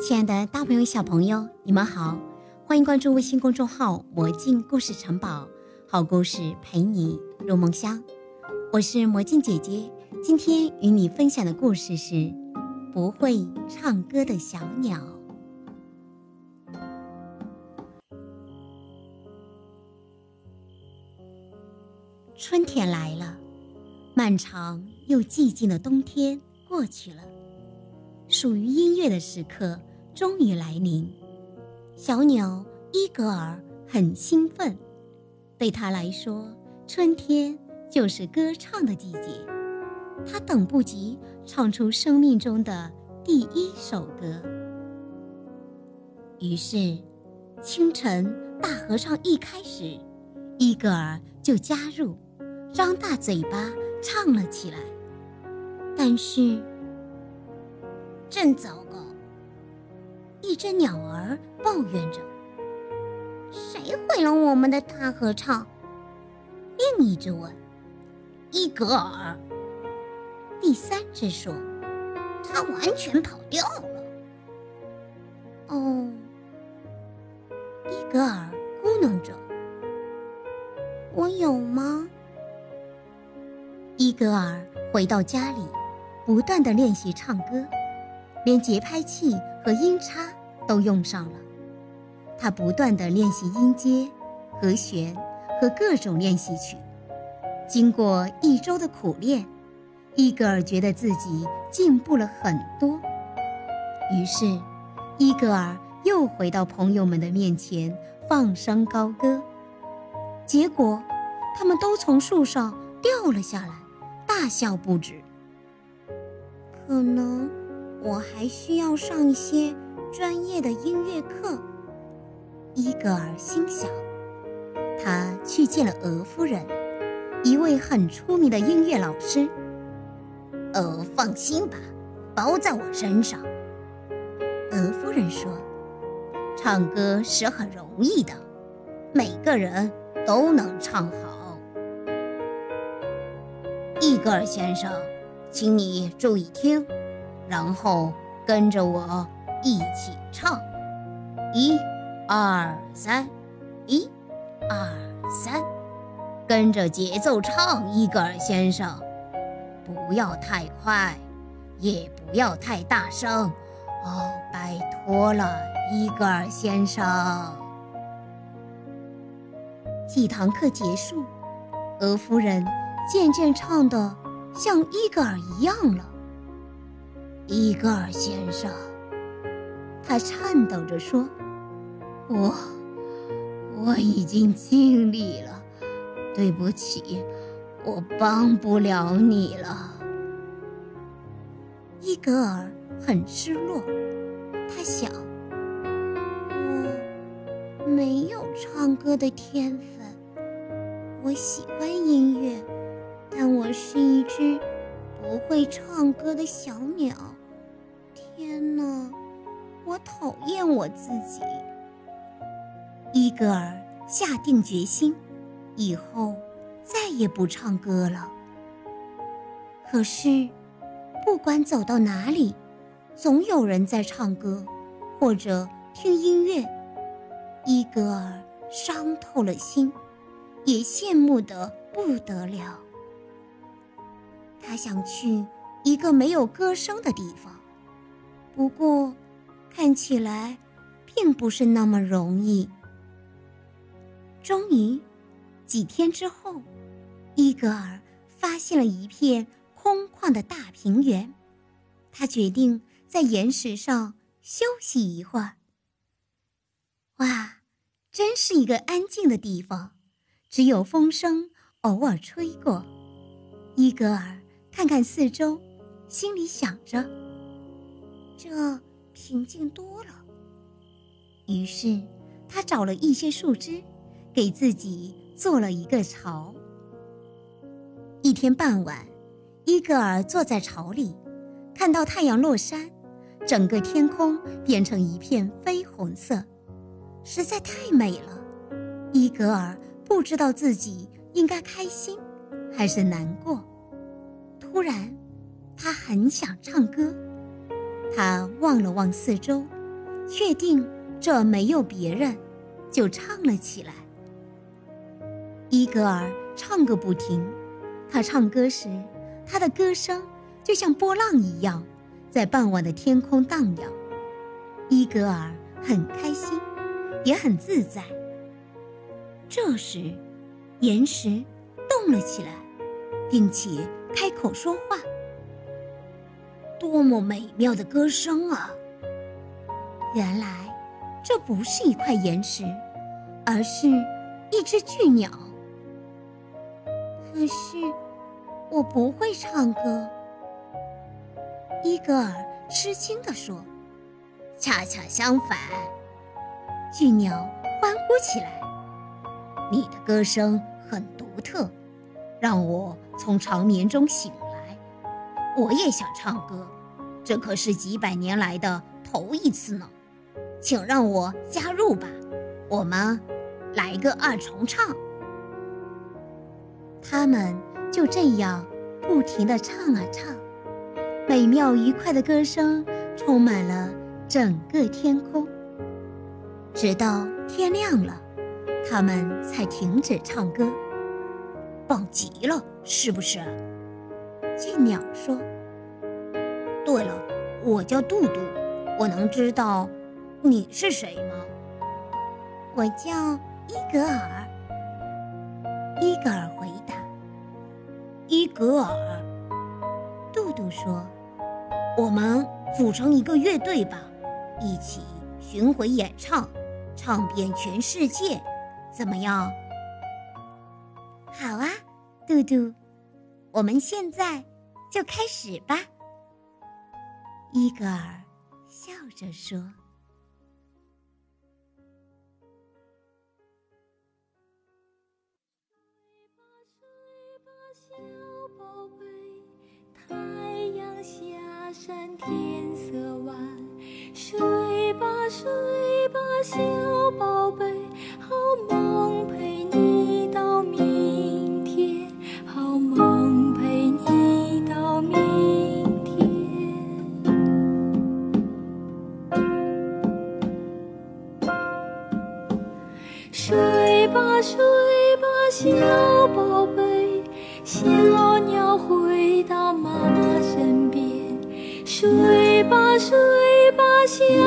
亲爱的大朋友、小朋友，你们好，欢迎关注微信公众号“魔镜故事城堡”，好故事陪你入梦乡。我是魔镜姐姐，今天与你分享的故事是《不会唱歌的小鸟》。春天来了，漫长又寂静的冬天过去了。属于音乐的时刻终于来临，小鸟伊格尔很兴奋。对他来说，春天就是歌唱的季节。他等不及唱出生命中的第一首歌。于是，清晨大合唱一开始，伊格尔就加入，张大嘴巴唱了起来。但是，真糟糕！一只鸟儿抱怨着：“谁毁了我们的大合唱？”另一只问：“伊格尔。”第三只说：“他完全跑掉了。”哦，伊格尔咕哝着：“我有吗？”伊格尔回到家里，不断的练习唱歌。连节拍器和音叉都用上了，他不断地练习音阶、和弦和各种练习曲。经过一周的苦练，伊格尔觉得自己进步了很多。于是，伊格尔又回到朋友们的面前放声高歌。结果，他们都从树上掉了下来，大笑不止。可能。我还需要上一些专业的音乐课，伊格尔心想。他去见了俄夫人，一位很出名的音乐老师。呃，放心吧，包在我身上。俄夫人说：“唱歌是很容易的，每个人都能唱好。”伊格尔先生，请你注意听。然后跟着我一起唱，一、二、三，一、二、三，跟着节奏唱，伊格尔先生，不要太快，也不要太大声，哦，拜托了，伊格尔先生。几堂课结束，俄夫人渐渐唱得像伊格尔一样了。伊格尔先生，他颤抖着说：“我我已经尽力了，对不起，我帮不了你了。”伊格尔很失落，他想：“我没有唱歌的天分，我喜欢音乐，但我是一只不会唱歌的小鸟。”天哪，我讨厌我自己。伊格尔下定决心，以后再也不唱歌了。可是，不管走到哪里，总有人在唱歌，或者听音乐。伊格尔伤透了心，也羡慕得不得了。他想去一个没有歌声的地方。不过，看起来并不是那么容易。终于，几天之后，伊格尔发现了一片空旷的大平原。他决定在岩石上休息一会儿。哇，真是一个安静的地方，只有风声偶尔吹过。伊格尔看看四周，心里想着。这平静多了。于是，他找了一些树枝，给自己做了一个巢。一天傍晚，伊格尔坐在巢里，看到太阳落山，整个天空变成一片绯红色，实在太美了。伊格尔不知道自己应该开心还是难过。突然，他很想唱歌。他望了望四周，确定这没有别人，就唱了起来。伊格尔唱个不停，他唱歌时，他的歌声就像波浪一样，在傍晚的天空荡漾。伊格尔很开心，也很自在。这时，岩石动了起来，并且开口说话。多么美妙的歌声啊！原来，这不是一块岩石，而是一只巨鸟。可是，我不会唱歌。伊格尔吃惊地说：“恰恰相反。”巨鸟欢呼起来：“你的歌声很独特，让我从长眠中醒来。我也想唱歌。”这可是几百年来的头一次呢，请让我加入吧，我们来个二重唱。他们就这样不停地唱啊唱，美妙愉快的歌声充满了整个天空。直到天亮了，他们才停止唱歌。棒极了，是不是？巨鸟说。对了，我叫杜杜，我能知道你是谁吗？我叫伊格尔。伊格尔回答。伊格尔，杜杜说：“我们组成一个乐队吧，一起巡回演唱，唱遍全世界，怎么样？”好啊，杜杜，我们现在就开始吧。伊格尔笑着说：“睡吧，睡吧，小宝贝，太阳下山，天吧，